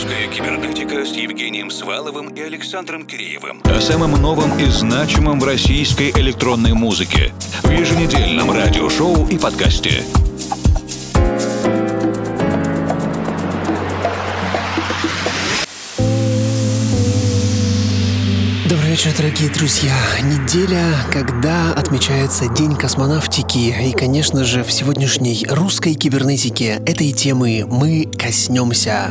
Русская кибернетика с Евгением Сваловым и Александром Киреевым. О самом новом и значимом в российской электронной музыке. В еженедельном радиошоу и подкасте. Добрый вечер, дорогие друзья. Неделя, когда отмечается День космонавтики. И, конечно же, в сегодняшней русской кибернетике этой темы мы коснемся.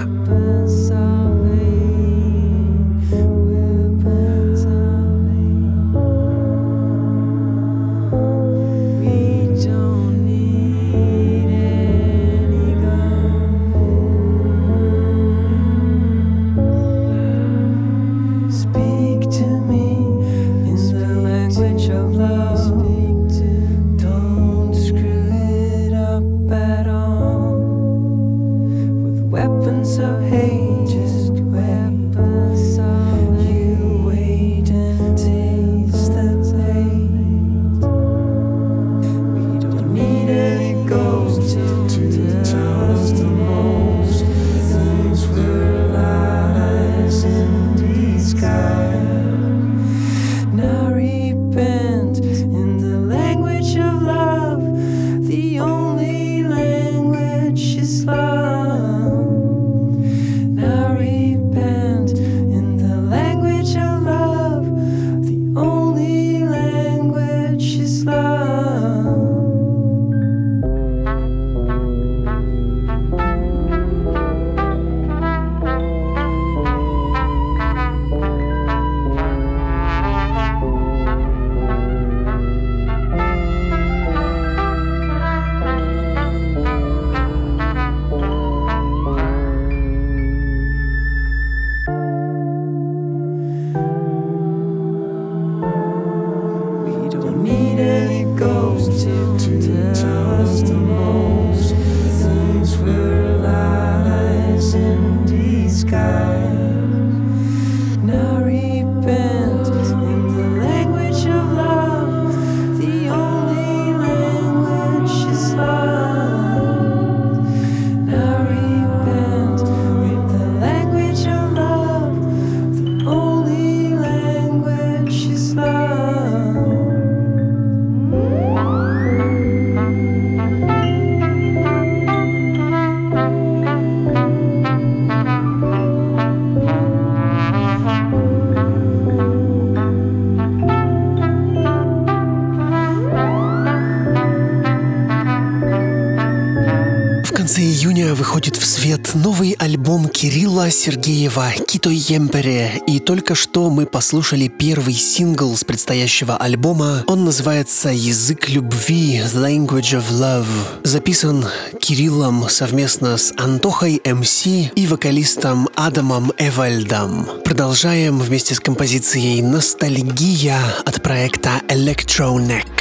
Сергеева «Кито Емпере». И только что мы послушали первый сингл с предстоящего альбома. Он называется «Язык любви» «The Language of Love». Записан Кириллом совместно с Антохой МС и вокалистом Адамом Эвальдом. Продолжаем вместе с композицией «Ностальгия» от проекта Electroneck.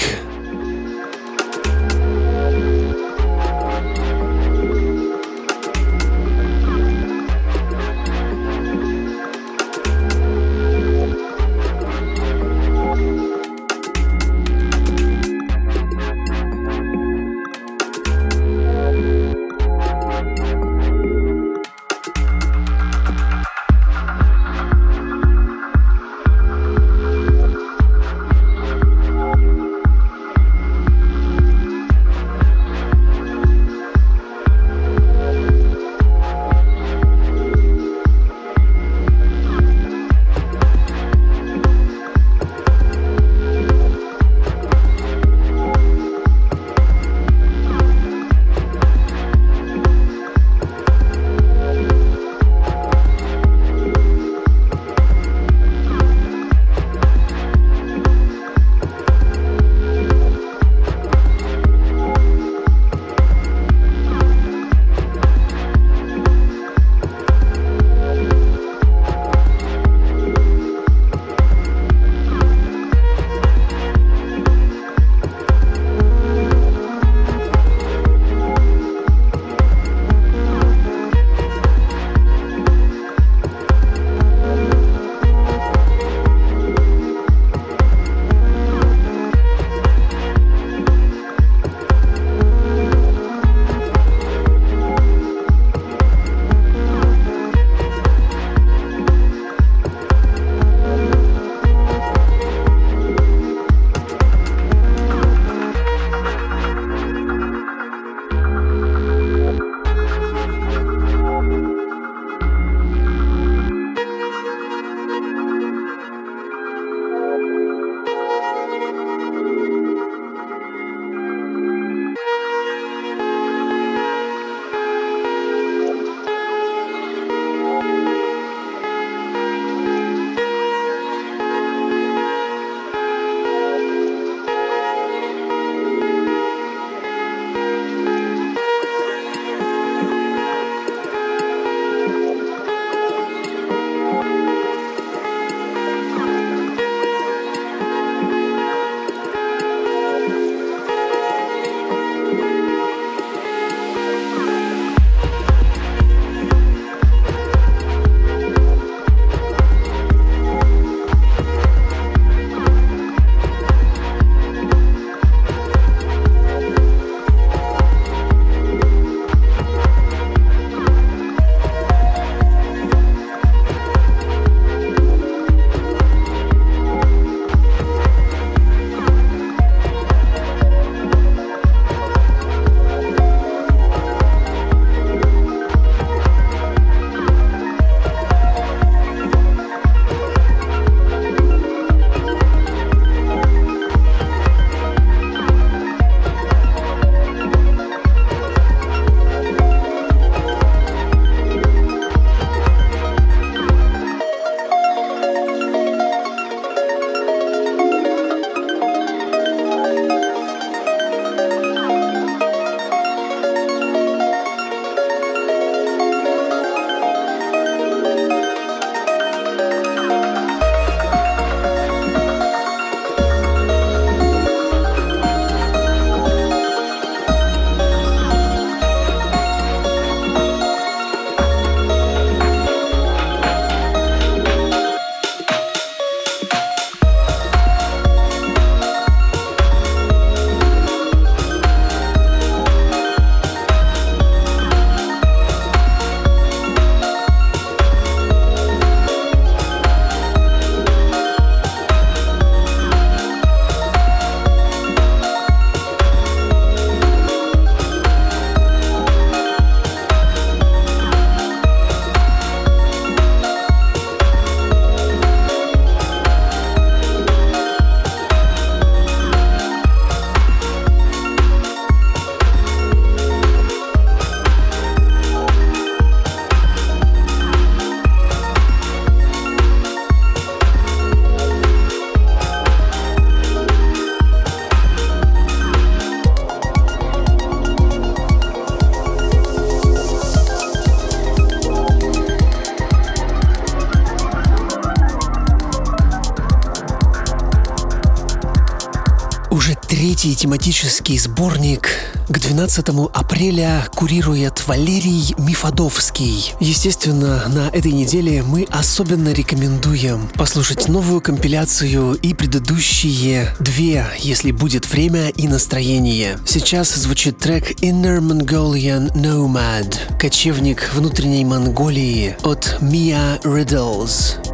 Тематический сборник к 12 апреля курирует Валерий Мифодовский. Естественно, на этой неделе мы особенно рекомендуем послушать новую компиляцию и предыдущие две, если будет время и настроение. Сейчас звучит трек Inner Mongolian Nomad, кочевник внутренней Монголии от Mia Riddles.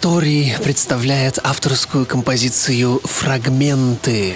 Астори представляет авторскую композицию «Фрагменты».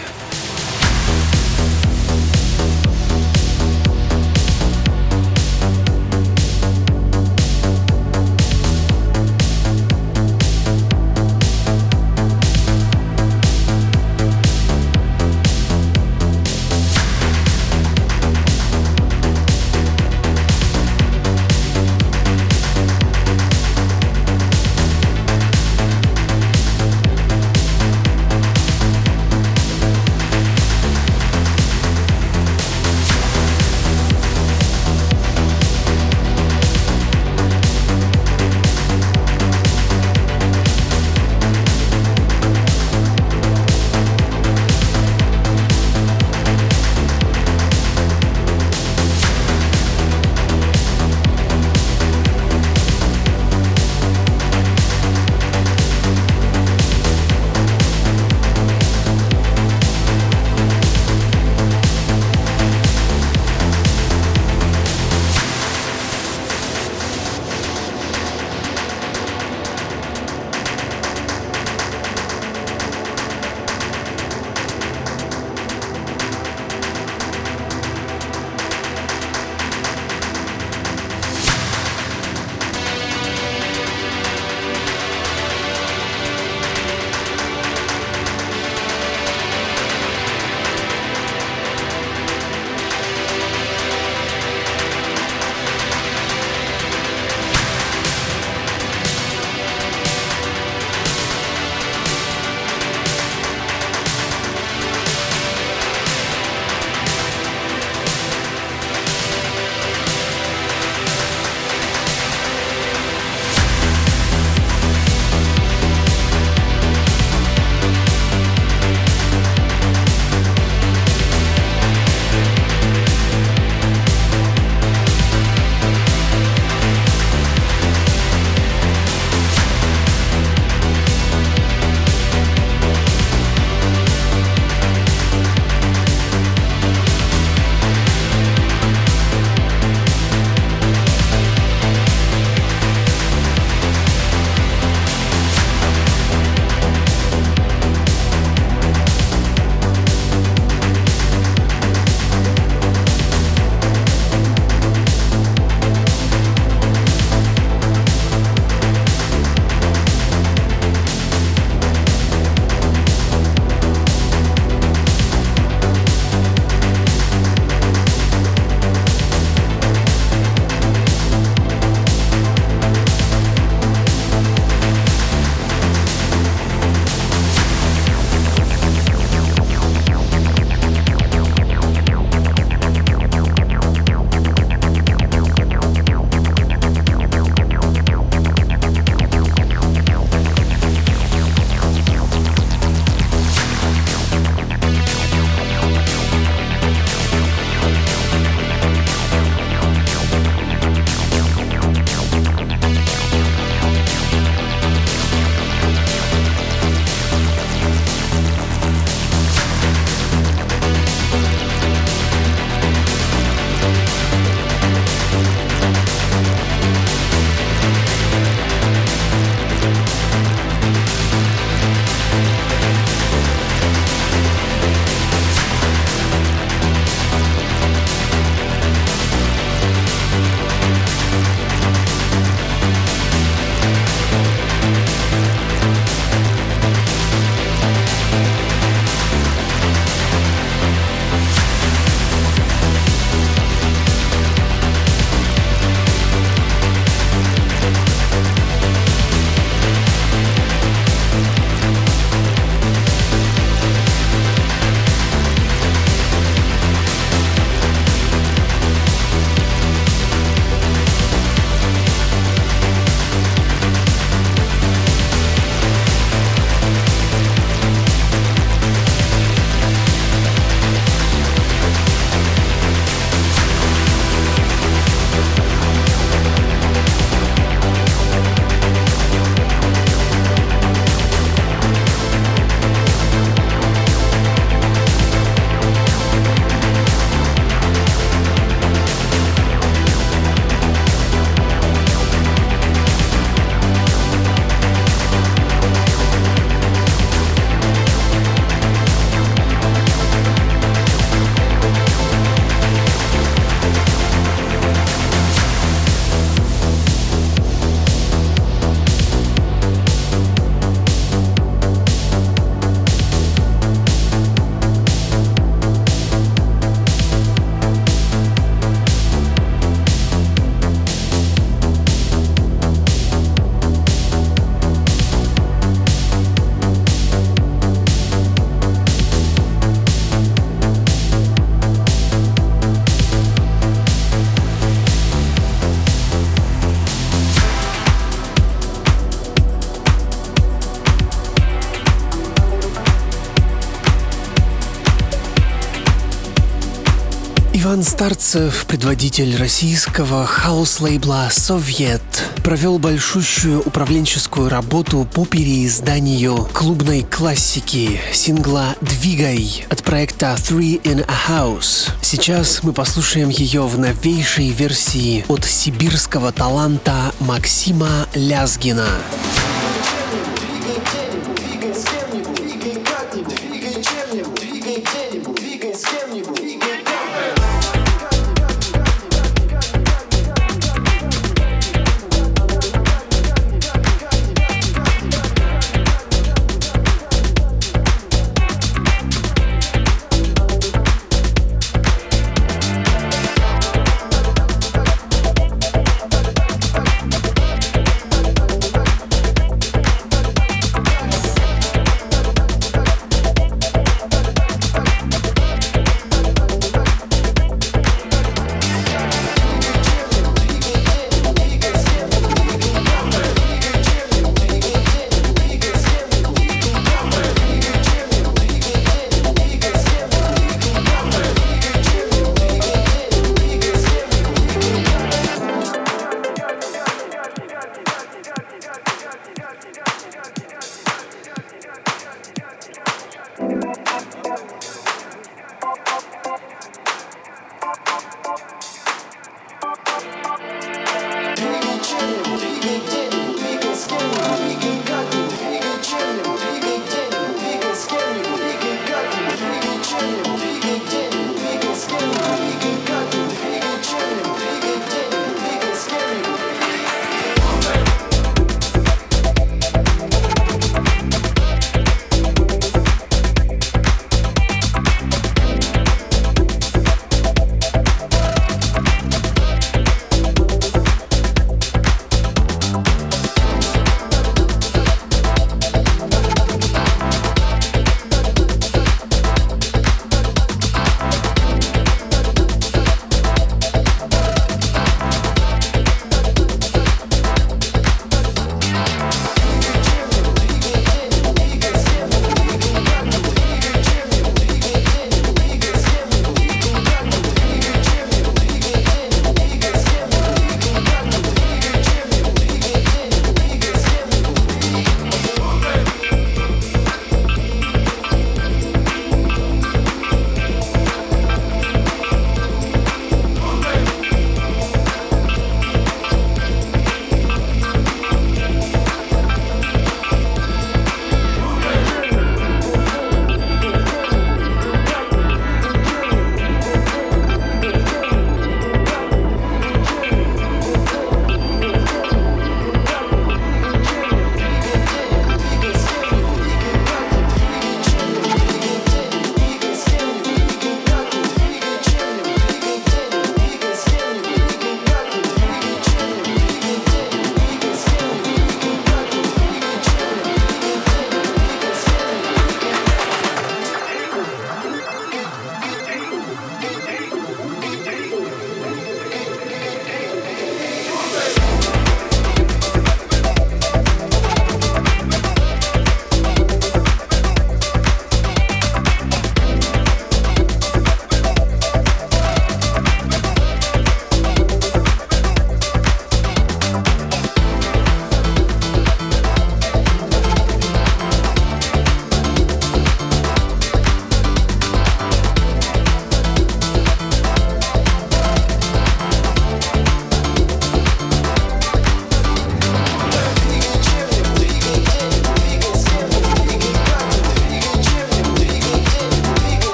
Старцев, предводитель российского хаус-лейбла «Совет», провел большущую управленческую работу по переизданию клубной классики сингла «Двигай» от проекта «Three in a House». Сейчас мы послушаем ее в новейшей версии от сибирского таланта Максима Лязгина.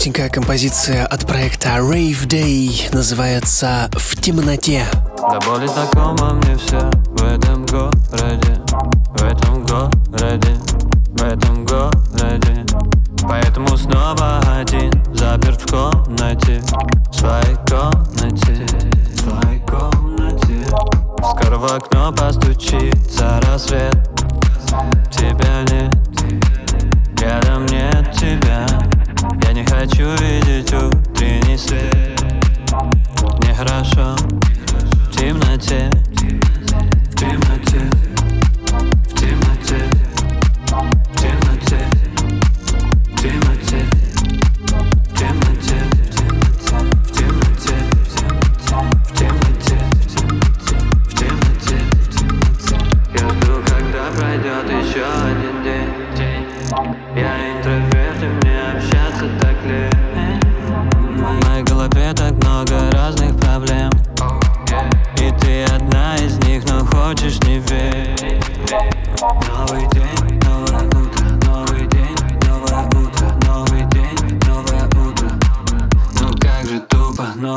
Коротенькая композиция от проекта Rave Day называется «В темноте». Да боли знакома мне все в этом городе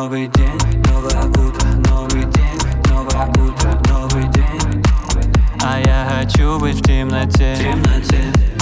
Новый день, новое утро, новый день, новое утро, новый день А я хочу быть в темноте, в темноте.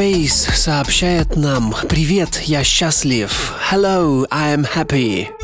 Space сообщает нам «Привет, я счастлив». Hello, I am happy.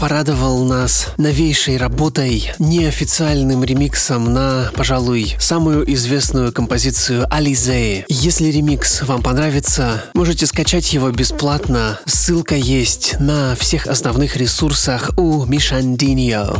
Порадовал нас новейшей работой, неофициальным ремиксом на, пожалуй, самую известную композицию Ализе. Если ремикс вам понравится, можете скачать его бесплатно. Ссылка есть на всех основных ресурсах у Мишандиньо.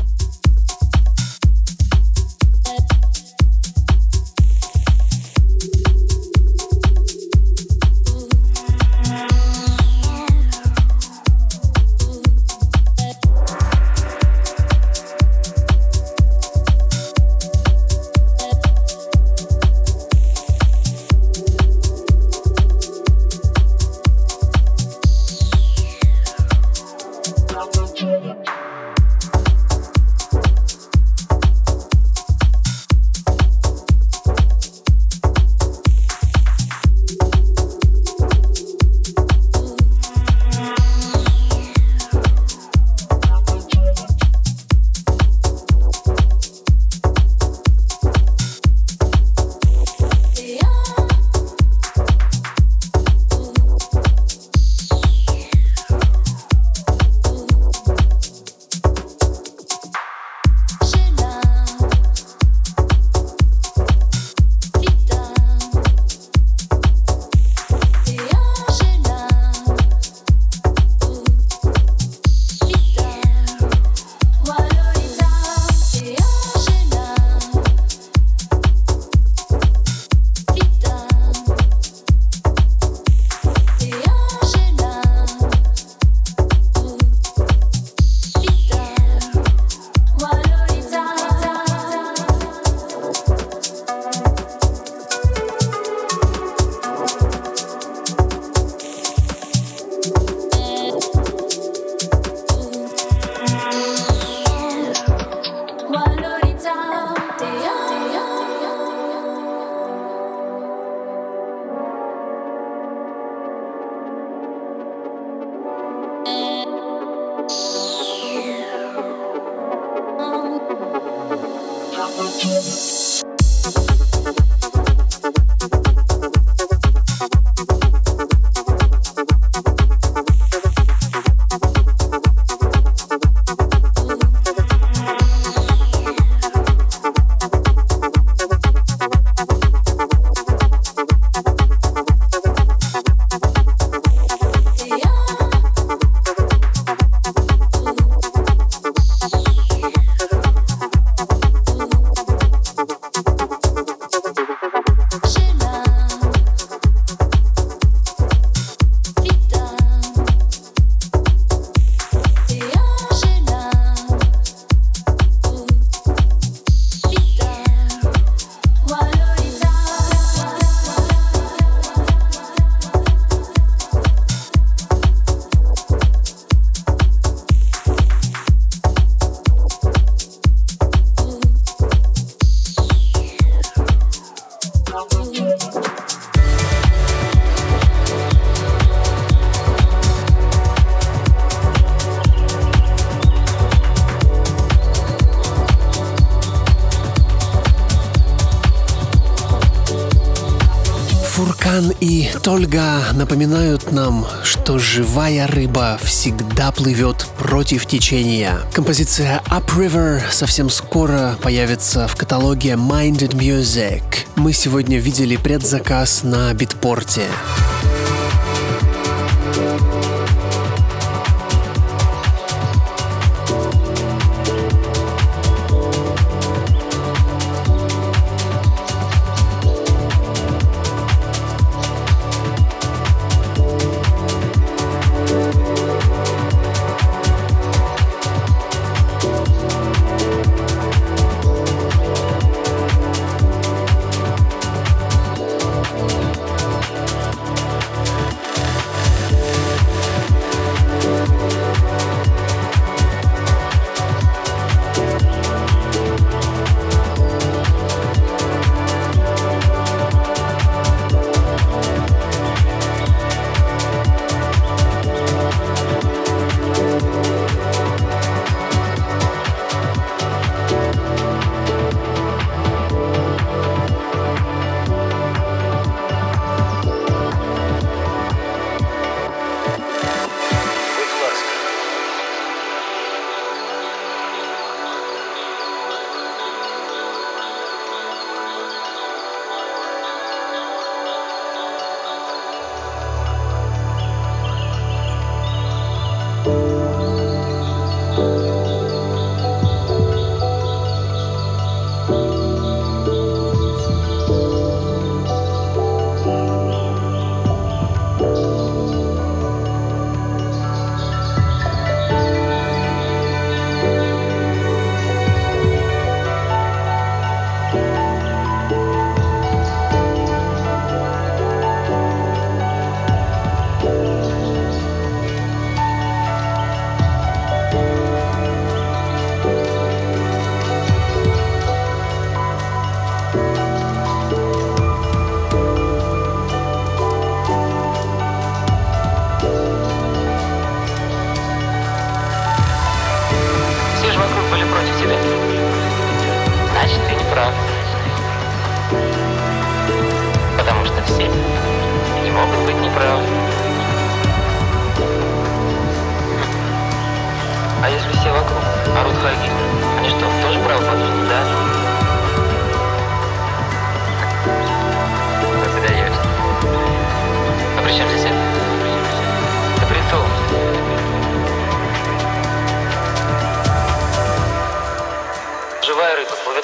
Живая рыба всегда плывет против течения. Композиция Upriver совсем скоро появится в каталоге Minded Music. Мы сегодня видели предзаказ на битпорте.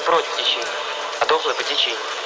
Против течения, а дохлая по течению.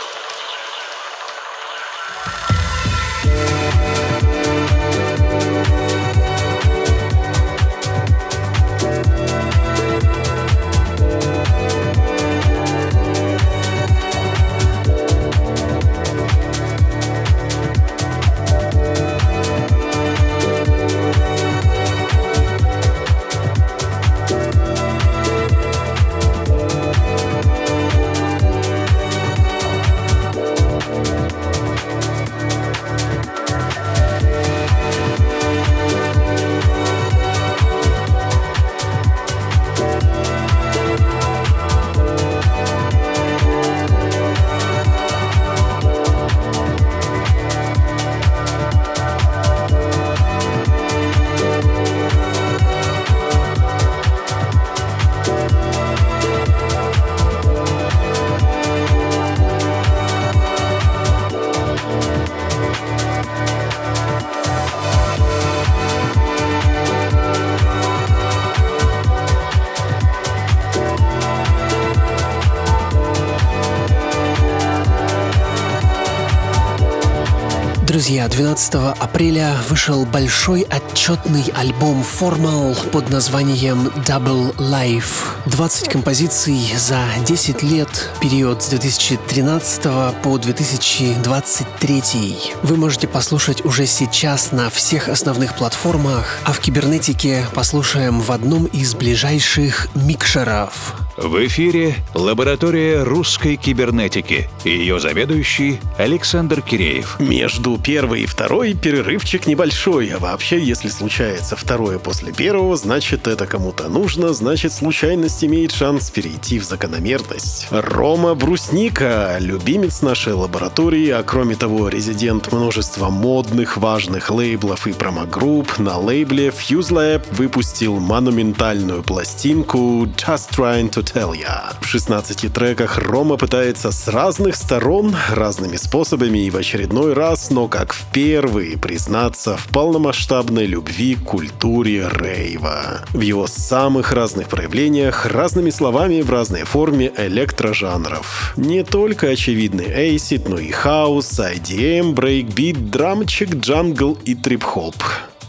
Друзья, 12 апреля вышел большой отчетный альбом Formal под названием Double Life. 20 композиций за 10 лет, период с 2013 по 2023. Вы можете послушать уже сейчас на всех основных платформах, а в кибернетике послушаем в одном из ближайших микшеров. В эфире лаборатория русской кибернетики и ее заведующий Александр Киреев. Между первой и второй перерывчик небольшой, а вообще, если случается второе после первого, значит это кому-то нужно, значит случайность имеет шанс перейти в закономерность. Рома Брусника, любимец нашей лаборатории, а кроме того резидент множества модных важных лейблов и промогрупп, на лейбле Fuse Lab выпустил монументальную пластинку Just Trying to Tell Ya. В 16 треках Рома пытается с разных сторон, разными способами и в очередной раз, но как в первый, признаться в полномасштабной любви к культуре рейва. В его самых разных проявлениях, разными словами в разной форме электрожанров. Не только очевидный acid, но и хаус, IDM, брейкбит, драмчик, джангл и трип-хоп.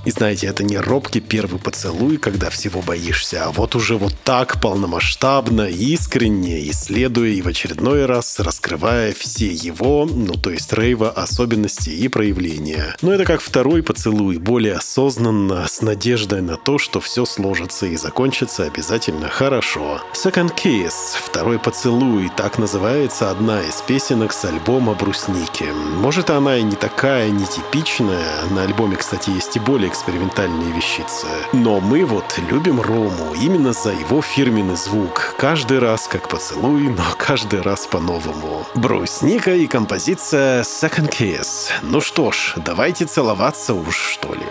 И знаете, это не робкий первый поцелуй, когда всего боишься, а вот уже вот так полномасштабно, искренне, исследуя и в очередной раз раскрывая все его, ну то есть рейва, особенности и проявления. Но это как второй поцелуй, более осознанно, с надеждой на то, что все сложится и закончится обязательно хорошо. Second Kiss, второй поцелуй, так называется одна из песенок с альбома «Брусники». Может, она и не такая нетипичная, на альбоме, кстати, есть и более экспериментальные вещицы. Но мы вот любим Рому именно за его фирменный звук. Каждый раз как поцелуй, но каждый раз по-новому. Брусника и композиция Second Kiss. Ну что ж, давайте целоваться уж, что ли.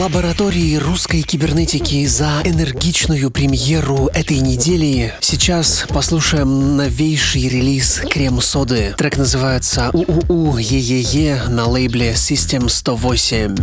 Лаборатории русской кибернетики за энергичную премьеру этой недели. Сейчас послушаем новейший релиз Крем Соды. Трек называется «УУУ Е-Е-Е» на лейбле System 108.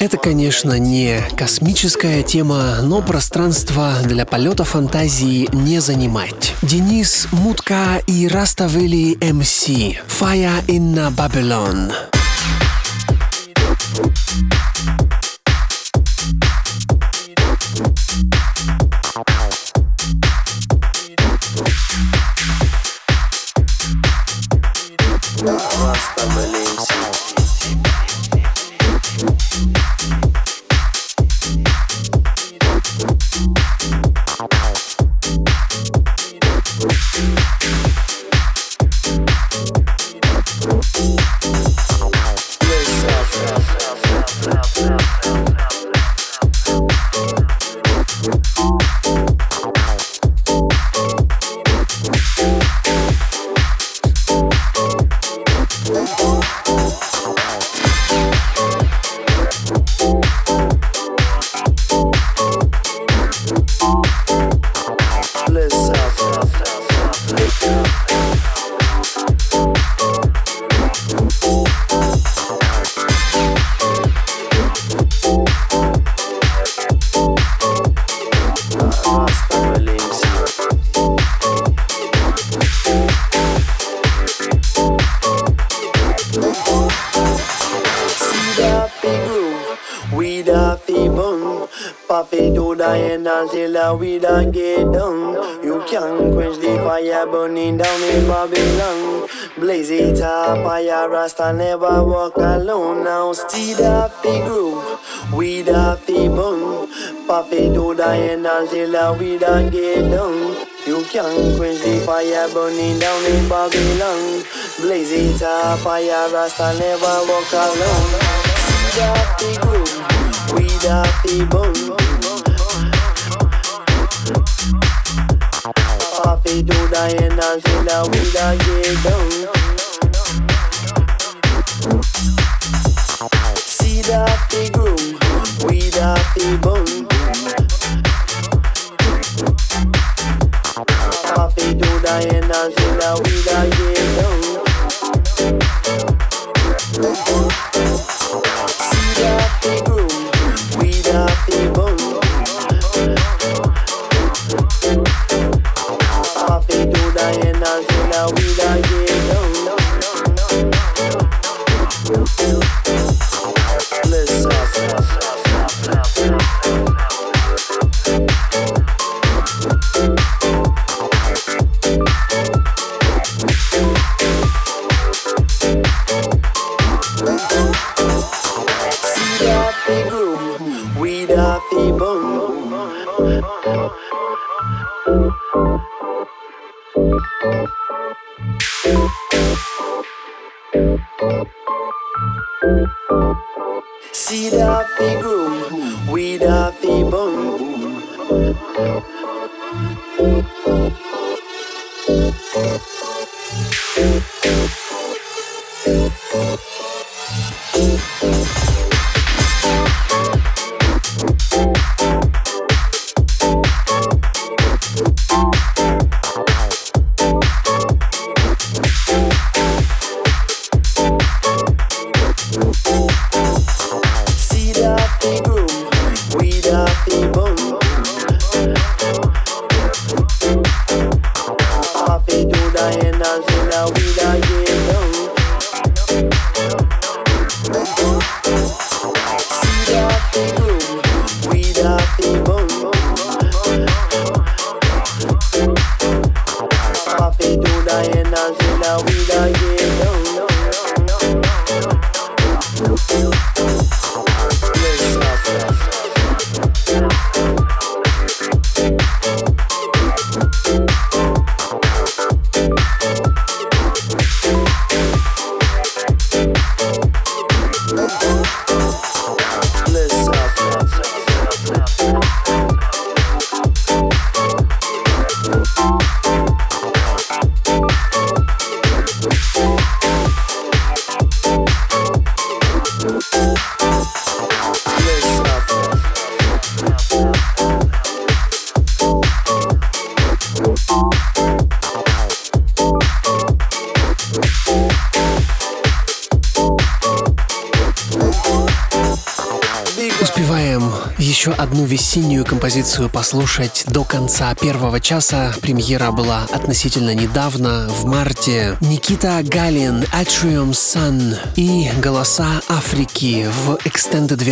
Это, конечно, не космическая тема, но пространство для полета фантазии не занимать. Денис Мутка и Раставели МС. Fire in Babylon. Walk alone. Now steed up the groove, weed up the bun. Puffy do the end until we don't get done. You can't quench the fire burning down in Babylon. Blaze it up, fire Rasta never walk alone. Steed up the groove, weed up the bun. Papi do the energy that we da get down. off the groom, weed the bone. Coffee to the end and. Послушать до конца первого часа. Премьера была относительно недавно, в марте. Никита Галин, Atrium Sun и «Голоса Африки» в extended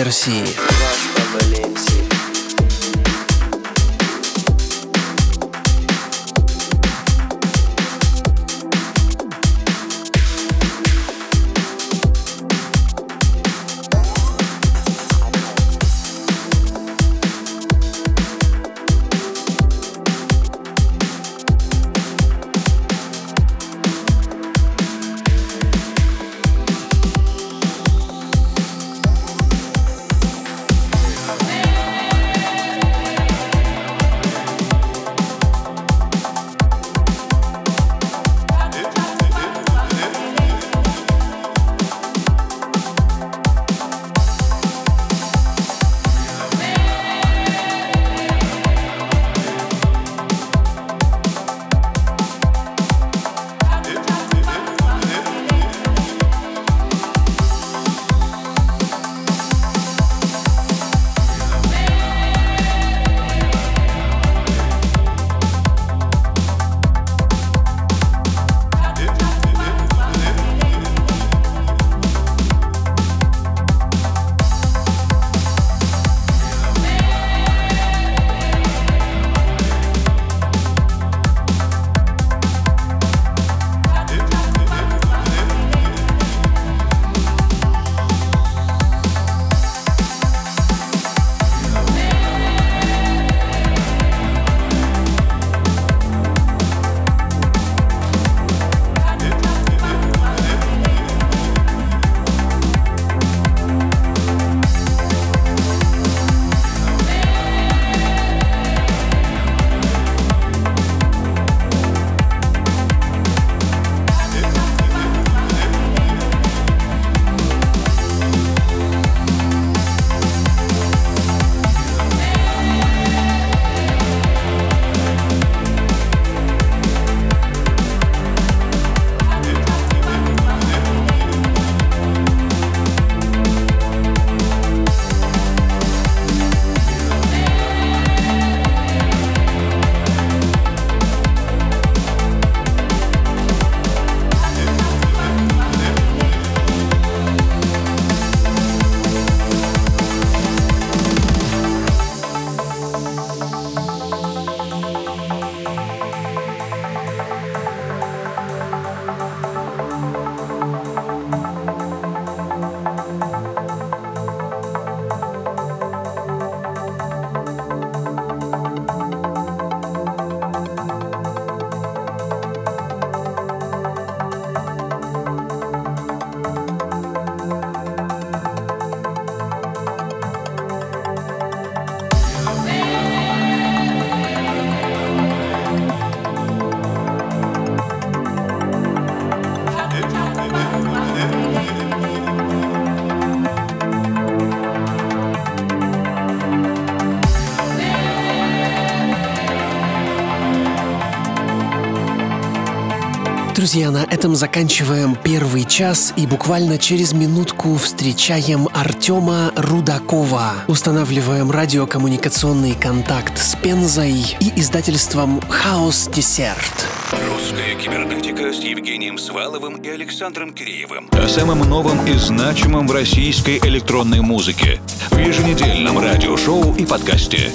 Друзья, на этом заканчиваем первый час и буквально через минутку встречаем Артема Рудакова. Устанавливаем радиокоммуникационный контакт с Пензой и издательством «Хаос Десерт». Русская кибернетика с Евгением Сваловым и Александром Киреевым. О самом новом и значимом в российской электронной музыке. В еженедельном радиошоу и подкасте.